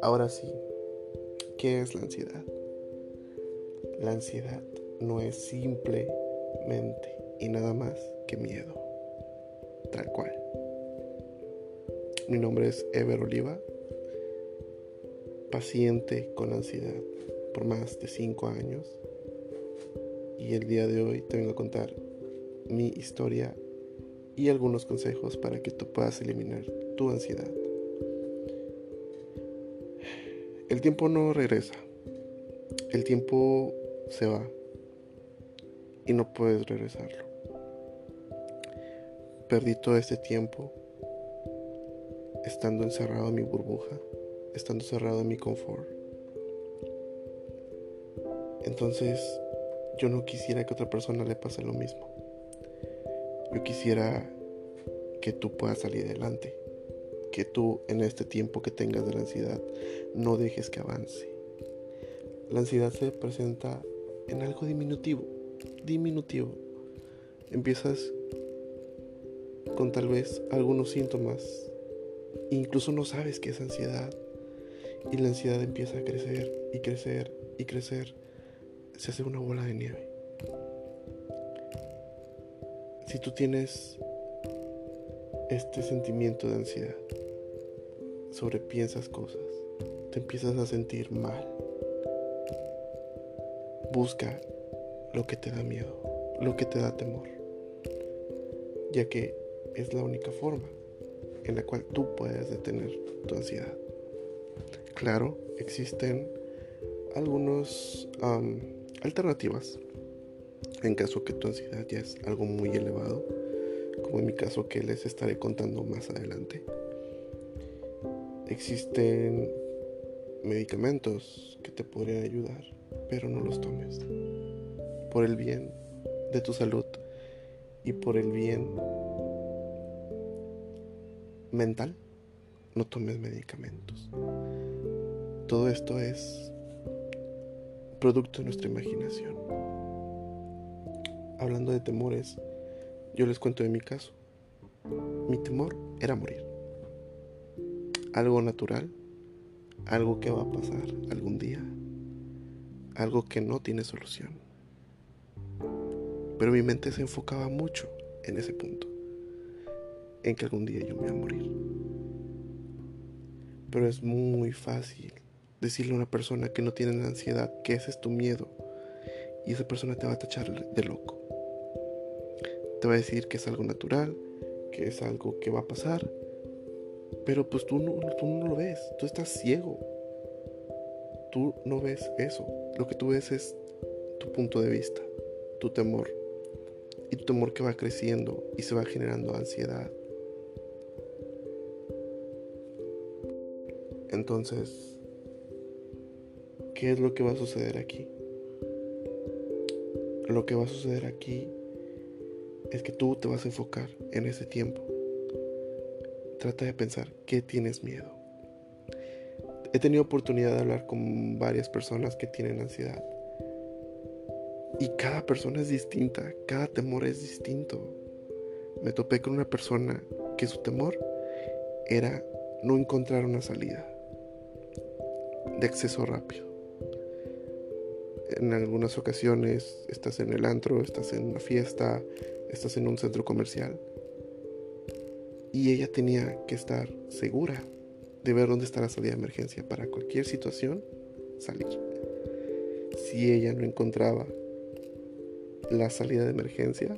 Ahora sí, ¿qué es la ansiedad? La ansiedad no es simplemente y nada más que miedo, tal cual. Mi nombre es Ever Oliva, paciente con ansiedad por más de 5 años y el día de hoy te vengo a contar mi historia y algunos consejos para que tú puedas eliminar tu ansiedad. El tiempo no regresa. El tiempo se va. Y no puedes regresarlo. Perdí todo este tiempo estando encerrado en mi burbuja, estando cerrado en mi confort. Entonces, yo no quisiera que otra persona le pase lo mismo. Yo quisiera que tú puedas salir adelante que tú en este tiempo que tengas de la ansiedad no dejes que avance. La ansiedad se presenta en algo diminutivo, diminutivo. Empiezas con tal vez algunos síntomas, incluso no sabes qué es ansiedad, y la ansiedad empieza a crecer y crecer y crecer, se hace una bola de nieve. Si tú tienes este sentimiento de ansiedad, sobrepiensas cosas, te empiezas a sentir mal. Busca lo que te da miedo, lo que te da temor, ya que es la única forma en la cual tú puedes detener tu ansiedad. Claro, existen algunas alternativas en caso que tu ansiedad ya es algo muy elevado, como en mi caso que les estaré contando más adelante. Existen medicamentos que te podrían ayudar, pero no los tomes. Por el bien de tu salud y por el bien mental, no tomes medicamentos. Todo esto es producto de nuestra imaginación. Hablando de temores, yo les cuento de mi caso. Mi temor era morir algo natural, algo que va a pasar algún día, algo que no tiene solución. Pero mi mente se enfocaba mucho en ese punto, en que algún día yo me voy a morir. Pero es muy fácil decirle a una persona que no tiene ansiedad que ese es tu miedo y esa persona te va a tachar de loco. Te va a decir que es algo natural, que es algo que va a pasar pero pues tú no, tú no lo ves, tú estás ciego. Tú no ves eso. Lo que tú ves es tu punto de vista, tu temor. Y tu temor que va creciendo y se va generando ansiedad. Entonces, ¿qué es lo que va a suceder aquí? Lo que va a suceder aquí es que tú te vas a enfocar en ese tiempo Trata de pensar qué tienes miedo. He tenido oportunidad de hablar con varias personas que tienen ansiedad. Y cada persona es distinta, cada temor es distinto. Me topé con una persona que su temor era no encontrar una salida de acceso rápido. En algunas ocasiones estás en el antro, estás en una fiesta, estás en un centro comercial y ella tenía que estar segura de ver dónde está la salida de emergencia para cualquier situación, salir. Si ella no encontraba la salida de emergencia,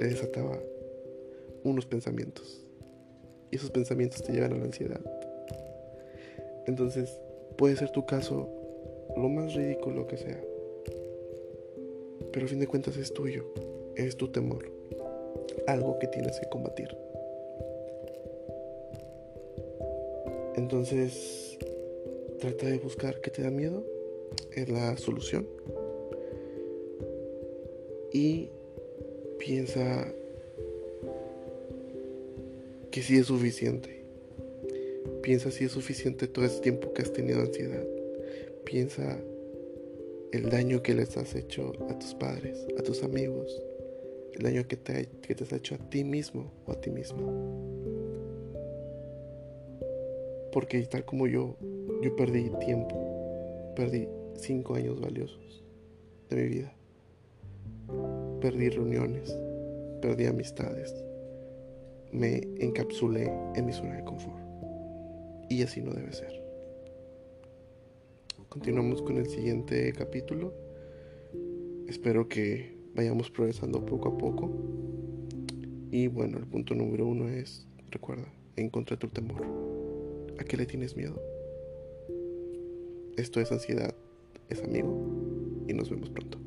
le desataba unos pensamientos. Y esos pensamientos te llevan a la ansiedad. Entonces, puede ser tu caso lo más ridículo que sea. Pero a fin de cuentas es tuyo, es tu temor, algo que tienes que combatir. Entonces, trata de buscar qué te da miedo, es la solución. Y piensa que sí es suficiente. Piensa si es suficiente todo ese tiempo que has tenido ansiedad. Piensa el daño que les has hecho a tus padres, a tus amigos, el daño que te, que te has hecho a ti mismo o a ti misma. Porque tal como yo, yo perdí tiempo, perdí cinco años valiosos de mi vida. Perdí reuniones, perdí amistades, me encapsulé en mi zona de confort. Y así no debe ser. Continuamos con el siguiente capítulo. Espero que vayamos progresando poco a poco. Y bueno, el punto número uno es, recuerda, encontra tu temor. ¿A qué le tienes miedo? Esto es ansiedad, es amigo y nos vemos pronto.